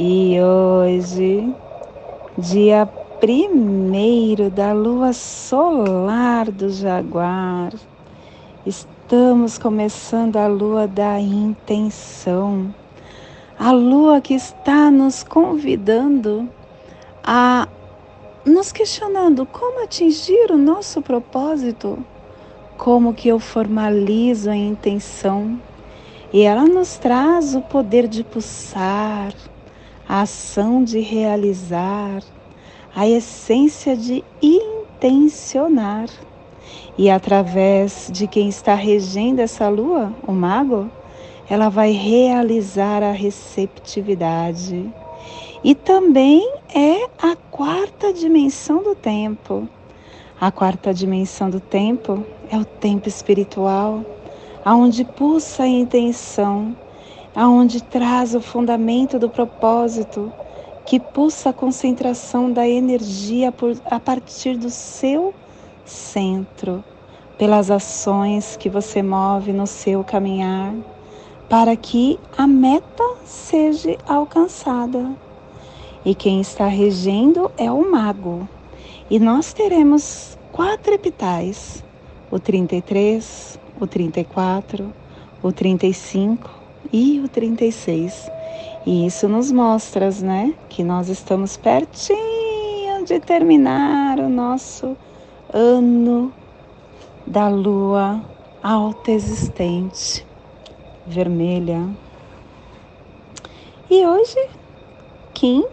E hoje, dia primeiro da lua solar do Jaguar, estamos começando a lua da intenção, a lua que está nos convidando a nos questionando como atingir o nosso propósito, como que eu formalizo a intenção. E ela nos traz o poder de pulsar, a ação de realizar, a essência de intencionar. E através de quem está regendo essa lua, o mago, ela vai realizar a receptividade. E também é a quarta dimensão do tempo. A quarta dimensão do tempo é o tempo espiritual aonde pulsa a intenção, aonde traz o fundamento do propósito, que pulsa a concentração da energia por, a partir do seu centro, pelas ações que você move no seu caminhar, para que a meta seja alcançada. E quem está regendo é o mago. E nós teremos quatro epitais: o 33, o 34, o 35 e o 36. E isso nos mostra, né, que nós estamos pertinho de terminar o nosso ano da lua alta existente, vermelha. E hoje, Kim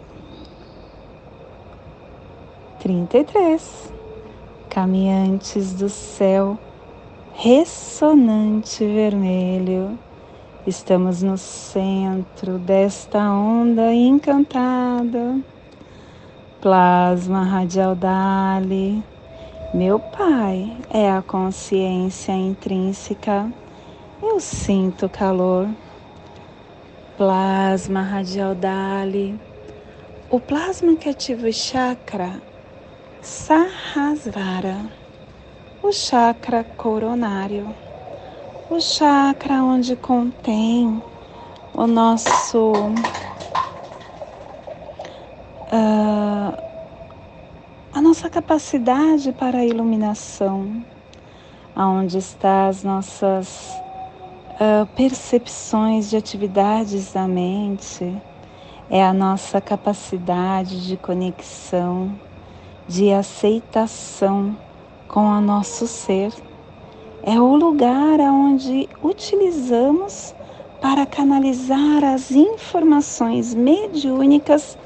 33, caminhantes do céu ressonante vermelho. Estamos no centro desta onda encantada. Plasma radial Dali. Meu Pai é a consciência intrínseca. Eu sinto calor. Plasma radial Dali. O plasma que ativa o chakra Sahasrara o chakra coronário, o chakra onde contém o nosso uh, a nossa capacidade para a iluminação, aonde está as nossas uh, percepções de atividades da mente, é a nossa capacidade de conexão, de aceitação com o nosso ser. É o lugar onde utilizamos para canalizar as informações mediúnicas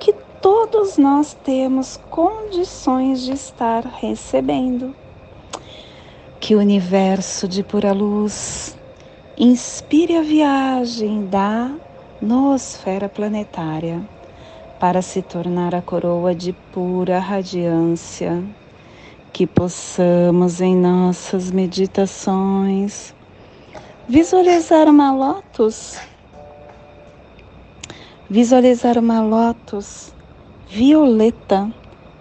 que todos nós temos condições de estar recebendo. Que o universo de pura luz inspire a viagem da noosfera planetária para se tornar a coroa de pura radiância que possamos em nossas meditações visualizar uma lótus, visualizar uma lótus violeta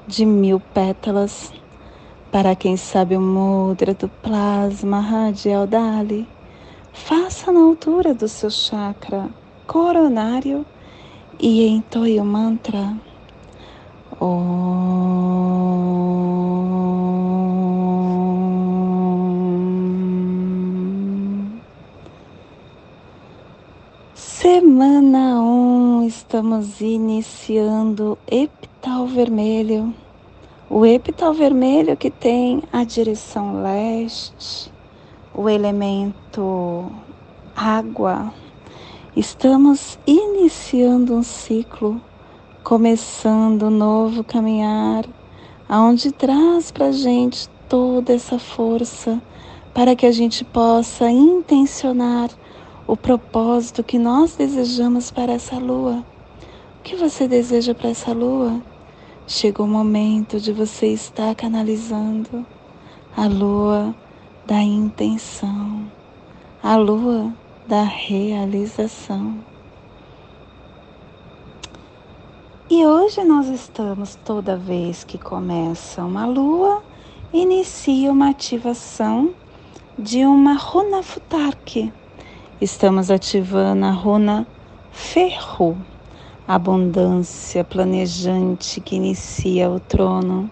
de mil pétalas. Para quem sabe o mudra do plasma radial Dali, faça na altura do seu chakra coronário e entoie o mantra. Semana 1, um, estamos iniciando epital vermelho. O epital vermelho que tem a direção leste, o elemento água. Estamos iniciando um ciclo começando um novo caminhar, aonde traz para gente toda essa força para que a gente possa intencionar o propósito que nós desejamos para essa lua. O que você deseja para essa lua? Chegou o momento de você estar canalizando a lua da intenção, a lua da realização. E hoje nós estamos, toda vez que começa uma lua, inicia uma ativação de uma runa futarque. Estamos ativando a runa ferro, abundância planejante que inicia o trono.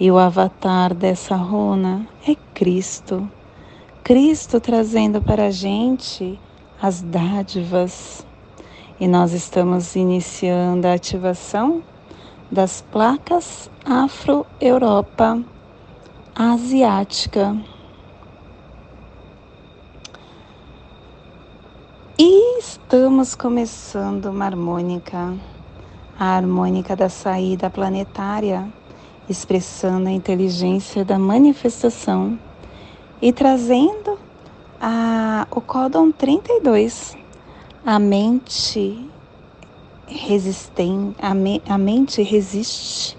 E o avatar dessa runa é Cristo. Cristo trazendo para a gente as dádivas. E nós estamos iniciando a ativação das placas Afro-Europa asiática. E estamos começando uma harmônica, a harmônica da saída planetária, expressando a inteligência da manifestação e trazendo a, o códon 32, a mente a, me, a mente resiste.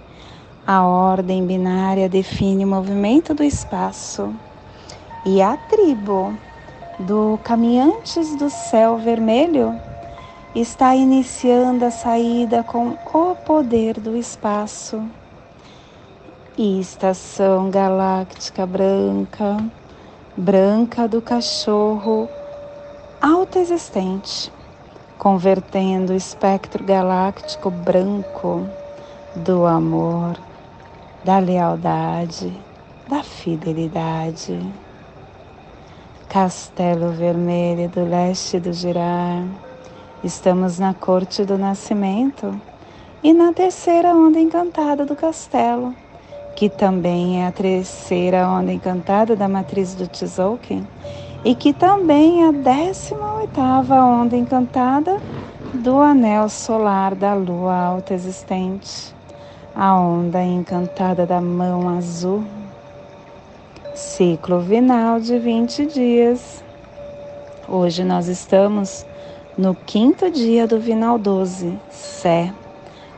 A ordem binária define o movimento do espaço e a tribo do Caminhantes do Céu Vermelho está iniciando a saída com o poder do espaço. E estação galáctica branca, branca do cachorro autoexistente, convertendo o espectro galáctico branco do amor da lealdade, da fidelidade. Castelo Vermelho do leste do Girar. Estamos na corte do nascimento e na terceira onda encantada do castelo, que também é a terceira onda encantada da matriz do Tzolk'in e que também é a décima oitava onda encantada do anel solar da lua alta existente a onda encantada da mão azul. Ciclo vinal de 20 dias. Hoje nós estamos no quinto dia do vinal 12, Sé.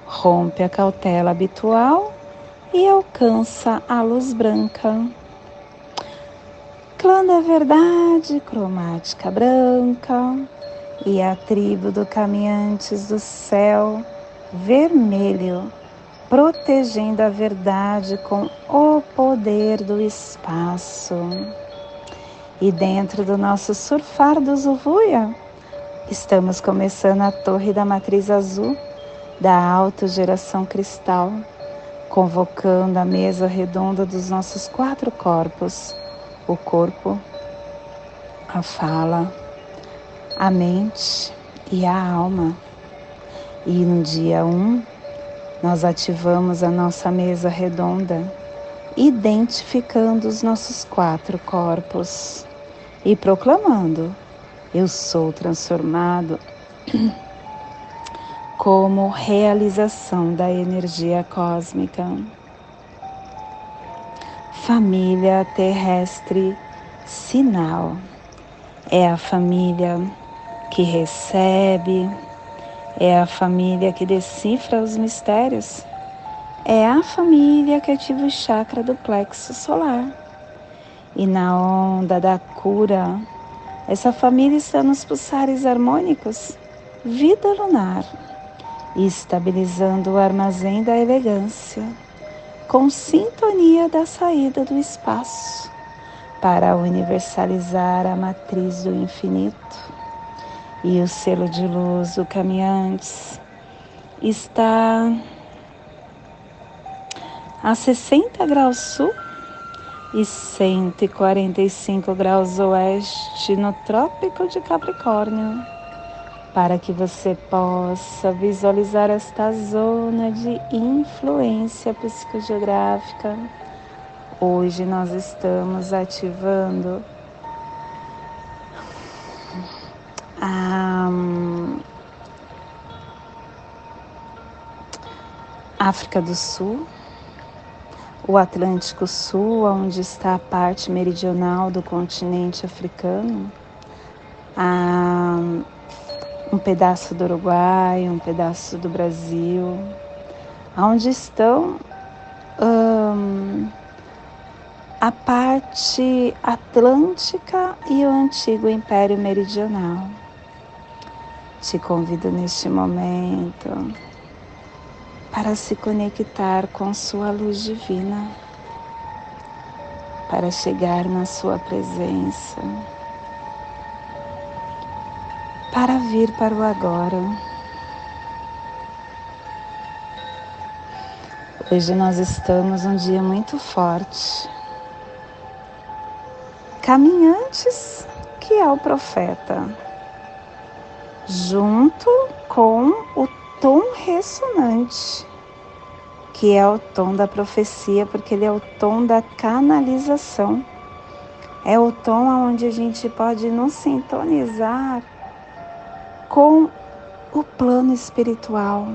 Rompe a cautela habitual e alcança a luz branca. Clã da verdade, cromática branca, e a tribo do caminhantes do céu, vermelho protegendo a verdade com o poder do espaço. E dentro do nosso surfar do Zuvuia, estamos começando a torre da matriz azul da autogeração cristal, convocando a mesa redonda dos nossos quatro corpos: o corpo, a fala, a mente e a alma. E no dia 1, um, nós ativamos a nossa mesa redonda, identificando os nossos quatro corpos e proclamando: Eu sou transformado como realização da energia cósmica. Família terrestre sinal é a família que recebe, é a família que decifra os mistérios. É a família que ativa o chakra do plexo solar. E na onda da cura, essa família está nos pulsares harmônicos, vida lunar, estabilizando o armazém da elegância, com sintonia da saída do espaço, para universalizar a matriz do infinito e o selo de luz do Caminhantes está a 60 graus sul e 145 graus oeste no Trópico de Capricórnio, para que você possa visualizar esta zona de influência psicogeográfica. Hoje nós estamos ativando a África do Sul, o Atlântico Sul, onde está a parte meridional do continente africano, um pedaço do Uruguai, um pedaço do Brasil, onde estão a parte atlântica e o antigo Império Meridional. Te convido neste momento para se conectar com sua luz divina, para chegar na sua presença, para vir para o agora. Hoje nós estamos um dia muito forte caminhantes, que é o profeta, junto com o tom ressonante, que é o tom da profecia, porque ele é o tom da canalização. É o tom onde a gente pode nos sintonizar com o plano espiritual.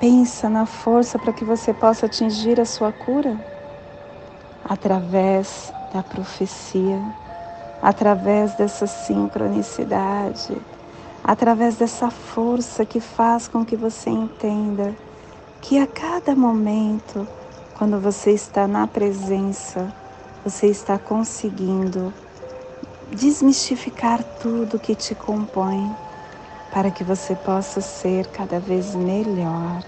Pensa na força para que você possa atingir a sua cura através da profecia, através dessa sincronicidade, através dessa força que faz com que você entenda que a cada momento, quando você está na presença, você está conseguindo desmistificar tudo que te compõe para que você possa ser cada vez melhor,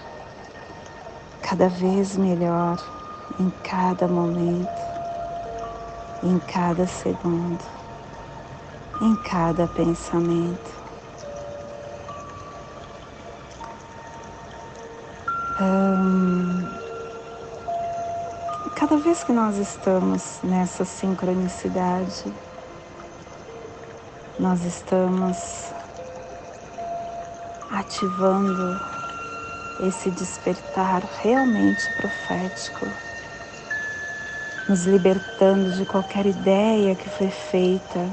cada vez melhor em cada momento em cada segundo, em cada pensamento. Cada vez que nós estamos nessa sincronicidade, nós estamos ativando esse despertar realmente profético nos libertando de qualquer ideia que foi feita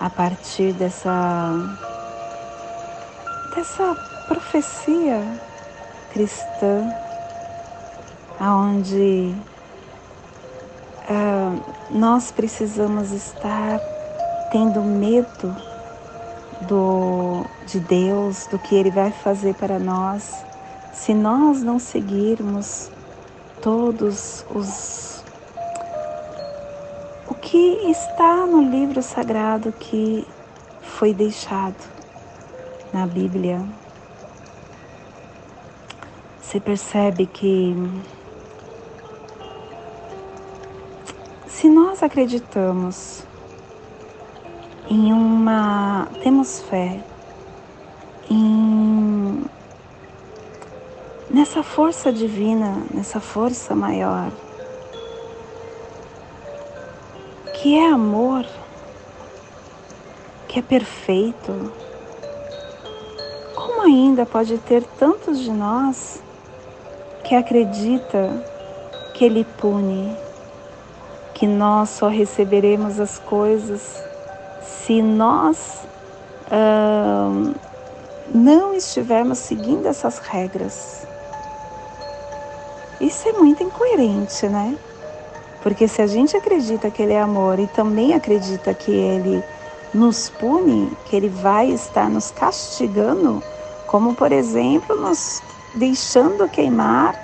a partir dessa dessa profecia cristã, aonde uh, nós precisamos estar tendo medo do, de Deus, do que Ele vai fazer para nós, se nós não seguirmos todos os que está no livro sagrado que foi deixado na Bíblia. Você percebe que se nós acreditamos em uma. temos fé em. nessa força divina, nessa força maior que é amor, que é perfeito, como ainda pode ter tantos de nós que acredita que Ele pune, que nós só receberemos as coisas se nós não estivermos seguindo essas regras? Isso é muito incoerente, né? Porque se a gente acredita que Ele é amor e também acredita que Ele nos pune, que Ele vai estar nos castigando, como por exemplo, nos deixando queimar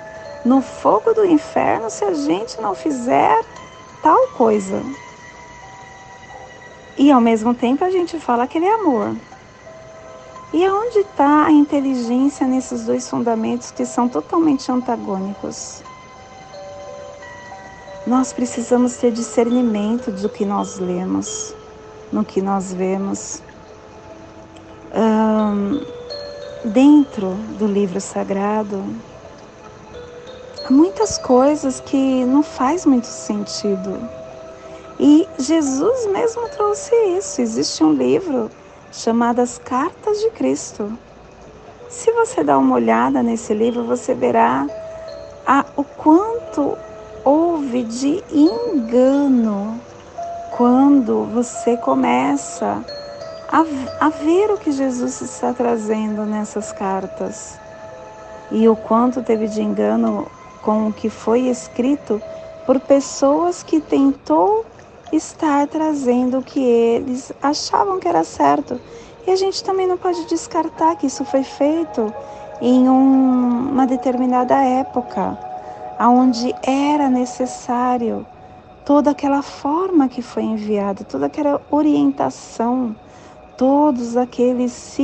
no fogo do inferno se a gente não fizer tal coisa. E ao mesmo tempo a gente fala que Ele é amor. E aonde está a inteligência nesses dois fundamentos que são totalmente antagônicos? Nós precisamos ter discernimento do que nós lemos, no que nós vemos. Um, dentro do livro sagrado, há muitas coisas que não faz muito sentido. E Jesus mesmo trouxe isso. Existe um livro chamado As Cartas de Cristo. Se você dá uma olhada nesse livro, você verá a, o quanto houve de engano quando você começa a, a ver o que Jesus está trazendo nessas cartas e o quanto teve de engano com o que foi escrito por pessoas que tentou estar trazendo o que eles achavam que era certo. E a gente também não pode descartar que isso foi feito em um, uma determinada época, onde era necessário toda aquela forma que foi enviada, toda aquela orientação, todos aqueles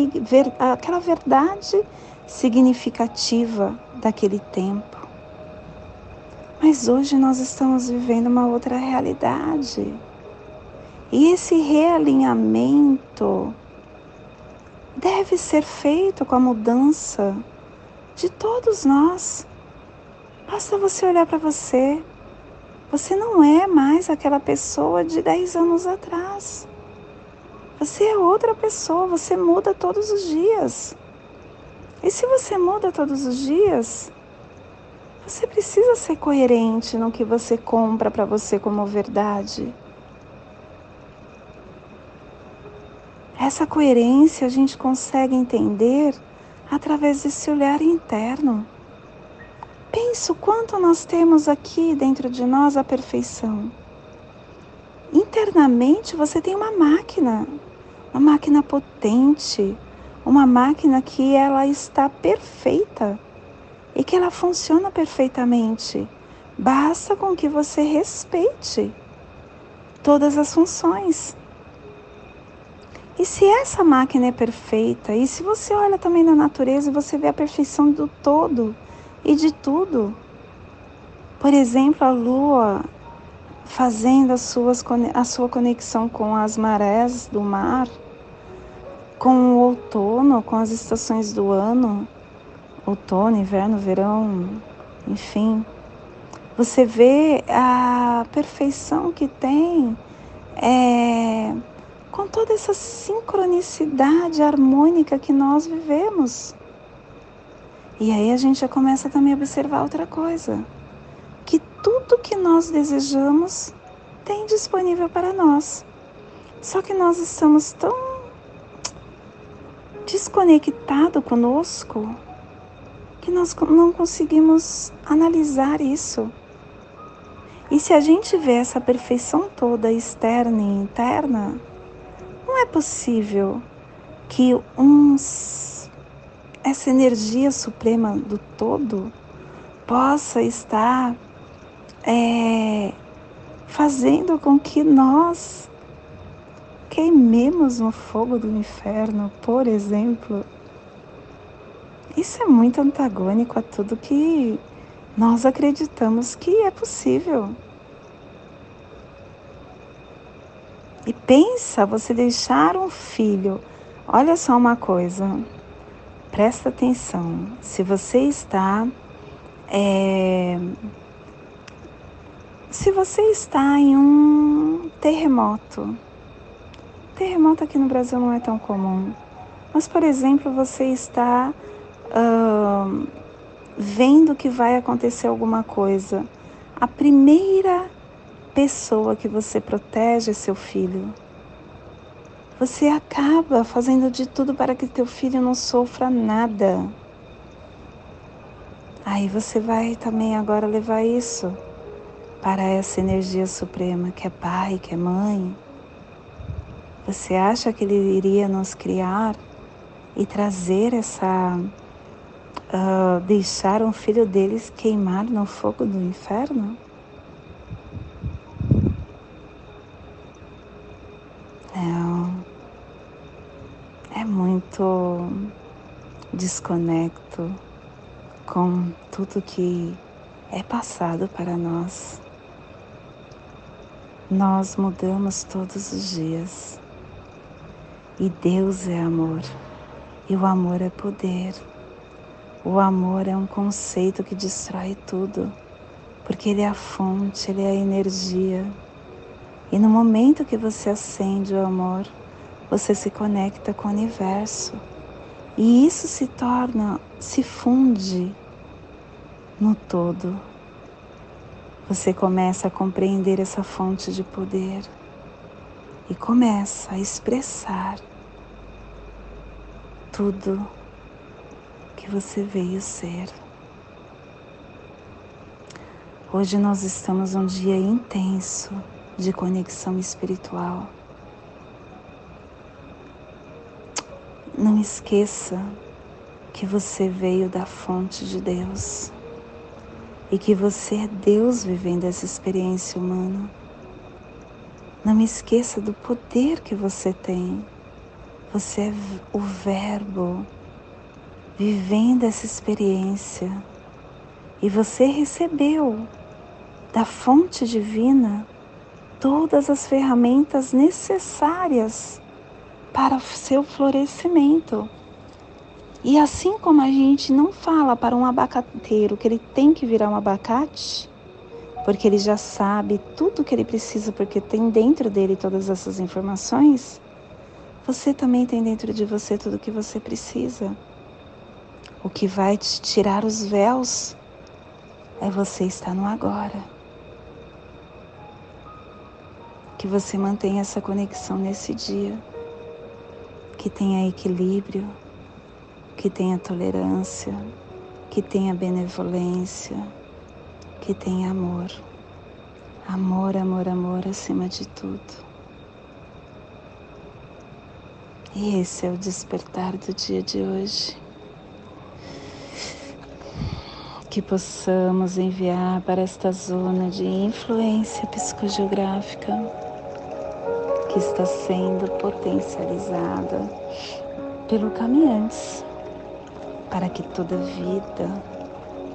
aquela verdade significativa daquele tempo. Mas hoje nós estamos vivendo uma outra realidade. E esse realinhamento deve ser feito com a mudança de todos nós. Basta você olhar para você. Você não é mais aquela pessoa de 10 anos atrás. Você é outra pessoa, você muda todos os dias. E se você muda todos os dias, você precisa ser coerente no que você compra para você como verdade. Essa coerência a gente consegue entender através desse olhar interno. Pensa o quanto nós temos aqui dentro de nós a perfeição. Internamente você tem uma máquina, uma máquina potente, uma máquina que ela está perfeita e que ela funciona perfeitamente. Basta com que você respeite todas as funções. E se essa máquina é perfeita, e se você olha também na natureza, você vê a perfeição do todo e de tudo. Por exemplo, a lua fazendo as suas, a sua conexão com as marés do mar, com o outono, com as estações do ano, outono, inverno, verão, enfim. Você vê a perfeição que tem é, com toda essa sincronicidade harmônica que nós vivemos. E aí a gente já começa também a observar outra coisa, tudo que nós desejamos tem disponível para nós. Só que nós estamos tão desconectados conosco que nós não conseguimos analisar isso. E se a gente vê essa perfeição toda externa e interna, não é possível que uns, essa energia suprema do todo possa estar é, fazendo com que nós queimemos no fogo do inferno, por exemplo. Isso é muito antagônico a tudo que nós acreditamos que é possível. E pensa você deixar um filho. Olha só uma coisa, presta atenção. Se você está. É, se você está em um terremoto, terremoto aqui no Brasil não é tão comum, mas por exemplo, você está uh, vendo que vai acontecer alguma coisa, a primeira pessoa que você protege é seu filho. Você acaba fazendo de tudo para que teu filho não sofra nada. Aí você vai também agora levar isso para essa energia suprema que é pai, que é mãe. Você acha que ele iria nos criar e trazer essa uh, deixar um filho deles queimar no fogo do inferno? Não. É muito desconecto com tudo que é passado para nós. Nós mudamos todos os dias. E Deus é amor. E o amor é poder. O amor é um conceito que destrói tudo, porque ele é a fonte, ele é a energia. E no momento que você acende o amor, você se conecta com o universo. E isso se torna, se funde no todo. Você começa a compreender essa fonte de poder e começa a expressar tudo que você veio ser. Hoje nós estamos um dia intenso de conexão espiritual. Não esqueça que você veio da fonte de Deus e que você é Deus vivendo essa experiência humana. Não esqueça do poder que você tem. Você é o Verbo vivendo essa experiência e você recebeu da fonte divina todas as ferramentas necessárias para o seu florescimento. E assim como a gente não fala para um abacateiro que ele tem que virar um abacate, porque ele já sabe tudo que ele precisa, porque tem dentro dele todas essas informações, você também tem dentro de você tudo o que você precisa. O que vai te tirar os véus é você estar no agora. Que você mantenha essa conexão nesse dia, que tenha equilíbrio, que tenha tolerância, que tenha benevolência, que tenha amor. Amor, amor, amor acima de tudo. E esse é o despertar do dia de hoje. Que possamos enviar para esta zona de influência psicogeográfica que está sendo potencializada pelo caminhantes para que toda vida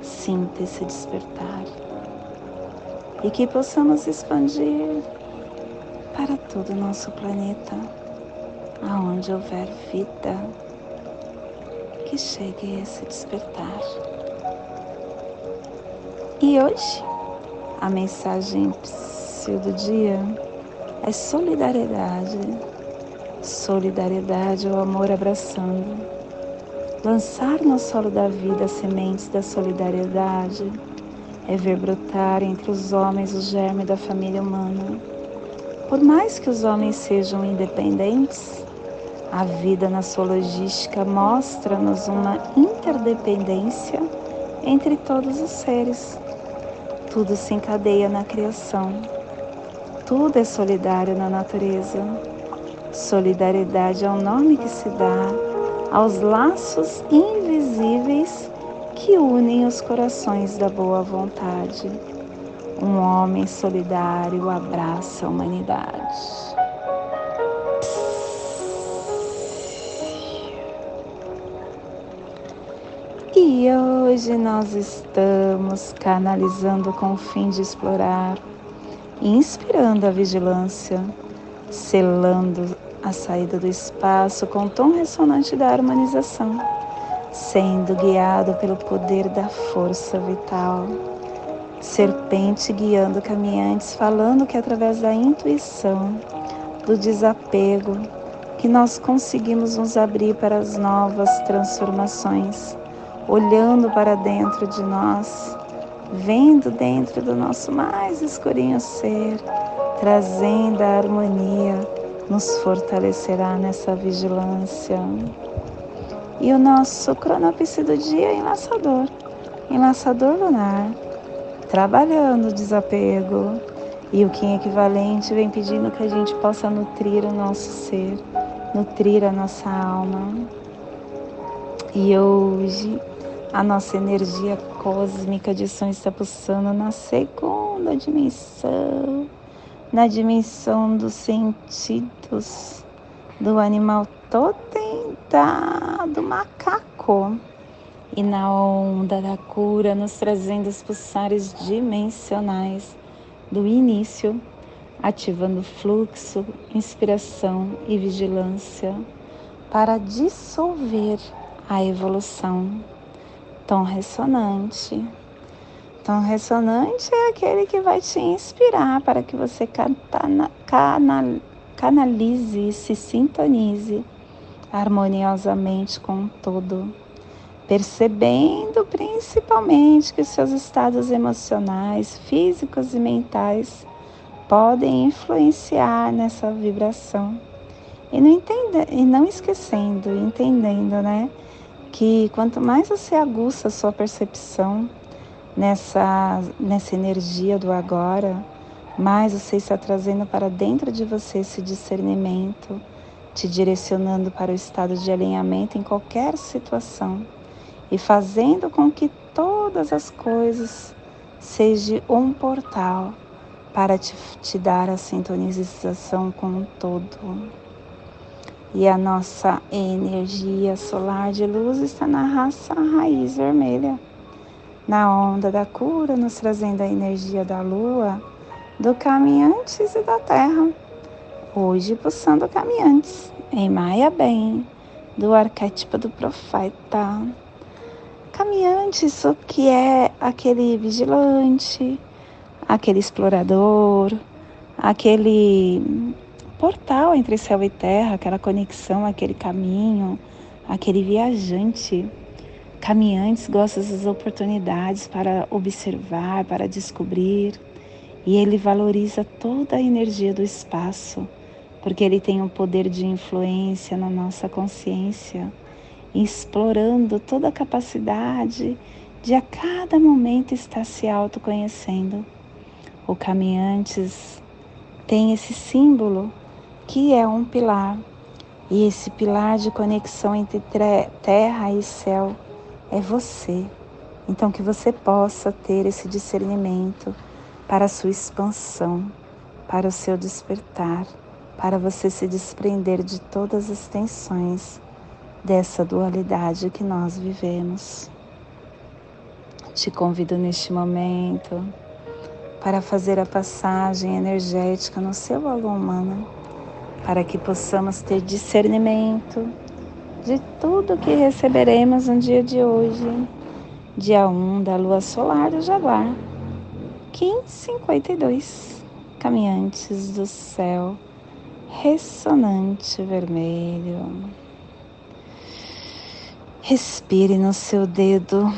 sinta esse despertar e que possamos expandir para todo o nosso planeta, aonde houver vida, que chegue esse despertar. E hoje, a mensagem do dia é solidariedade. Solidariedade o amor abraçando Lançar no solo da vida as sementes da solidariedade é ver brotar entre os homens o germe da família humana. Por mais que os homens sejam independentes, a vida na sua logística mostra-nos uma interdependência entre todos os seres. Tudo se encadeia na criação. Tudo é solidário na natureza. Solidariedade é o nome que se dá aos laços invisíveis que unem os corações da boa vontade. Um homem solidário abraça a humanidade. E hoje nós estamos canalizando com o fim de explorar, inspirando a vigilância, selando a saída do espaço com o tom ressonante da harmonização, sendo guiado pelo poder da força vital. Serpente guiando caminhantes, falando que através da intuição, do desapego, que nós conseguimos nos abrir para as novas transformações, olhando para dentro de nós, vendo dentro do nosso mais escurinho ser, trazendo a harmonia nos fortalecerá nessa vigilância. E o nosso cronopse do dia é enlaçador, enlaçador lunar, trabalhando o desapego. E o Kim equivalente vem pedindo que a gente possa nutrir o nosso ser, nutrir a nossa alma. E hoje a nossa energia cósmica de som está pulsando na segunda dimensão na dimensão dos sentidos do animal totem da, do macaco e na onda da cura nos trazendo os pulsares dimensionais do início, ativando fluxo, inspiração e vigilância para dissolver a evolução. Tom ressonante Tom ressonante é aquele que vai te inspirar para que você canalize e se sintonize harmoniosamente com todo, percebendo principalmente que seus estados emocionais, físicos e mentais podem influenciar nessa vibração. E não, entende, e não esquecendo, entendendo, né? Que quanto mais você aguça a sua percepção, nessa, nessa energia do agora, mais você está trazendo para dentro de você esse discernimento, te direcionando para o estado de alinhamento em qualquer situação e fazendo com que todas as coisas sejam um portal para te, te dar a sintonização com o todo. E a nossa energia solar de luz está na raça raiz vermelha, na onda da cura, nos trazendo a energia da lua do caminhantes e da terra. Hoje pulsando caminhantes em Maia Bem, do arquétipo do profeta. Caminhantes, o que é aquele vigilante, aquele explorador, aquele portal entre céu e terra, aquela conexão, aquele caminho, aquele viajante. Caminhantes gostam das oportunidades para observar, para descobrir e ele valoriza toda a energia do espaço, porque ele tem um poder de influência na nossa consciência, explorando toda a capacidade de a cada momento estar se autoconhecendo. O Caminhantes tem esse símbolo que é um pilar, e esse pilar de conexão entre terra e céu é você. Então, que você possa ter esse discernimento para a sua expansão, para o seu despertar, para você se desprender de todas as tensões dessa dualidade que nós vivemos. Te convido neste momento para fazer a passagem energética no seu alô humano, para que possamos ter discernimento de tudo que receberemos no dia de hoje, dia 1 da lua solar do Jaguar 1552 Caminhantes do céu ressonante vermelho. Respire no seu dedo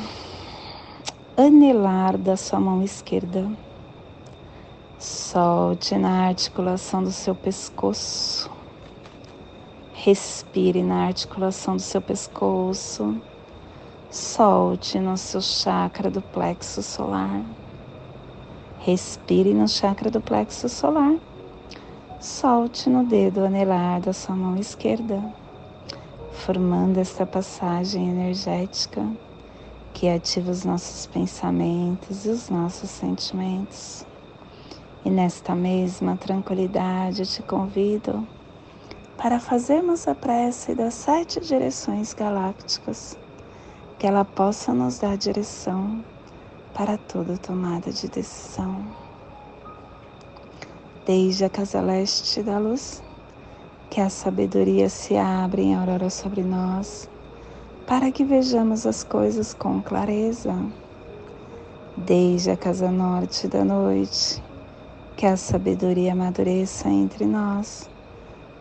anelar da sua mão esquerda. Solte na articulação do seu pescoço. Respire na articulação do seu pescoço. Solte no seu chakra do plexo solar. Respire no chakra do plexo solar. Solte no dedo anelar da sua mão esquerda, formando esta passagem energética que ativa os nossos pensamentos e os nossos sentimentos. E nesta mesma tranquilidade eu te convido para fazermos a prece das sete direções galácticas, que ela possa nos dar direção para toda tomada de decisão. Desde a casa leste da luz, que a sabedoria se abre em aurora sobre nós, para que vejamos as coisas com clareza. Desde a casa norte da noite, que a sabedoria amadureça entre nós,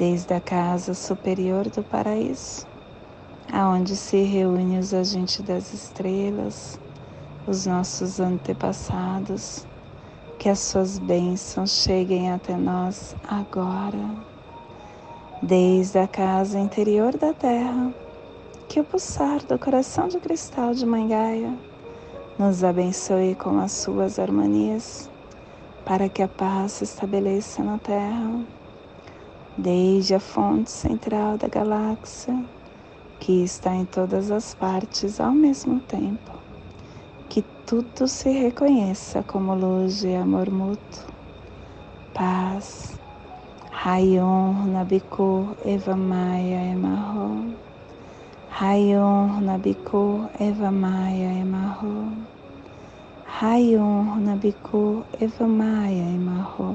desde a casa superior do paraíso, aonde se reúnem os agentes das estrelas, os nossos antepassados, que as suas bênçãos cheguem até nós agora, desde a casa interior da terra, que o pulsar do coração de cristal de Mangaia nos abençoe com as suas harmonias, para que a paz se estabeleça na terra, desde a fonte central da galáxia, que está em todas as partes ao mesmo tempo tudo se reconheça como luz e amor mútuo. Paz. Rayon Nabiku Eva Maia Emarro. Rayon Nabiku Eva Maia Emarro. Rayon Nabiku Eva Maia Emarro.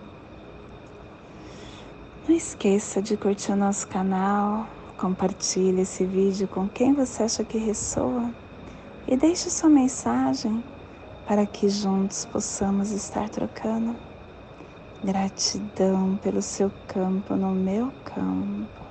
Não esqueça de curtir o nosso canal, compartilhe esse vídeo com quem você acha que ressoa e deixe sua mensagem para que juntos possamos estar trocando. Gratidão pelo seu campo no meu campo.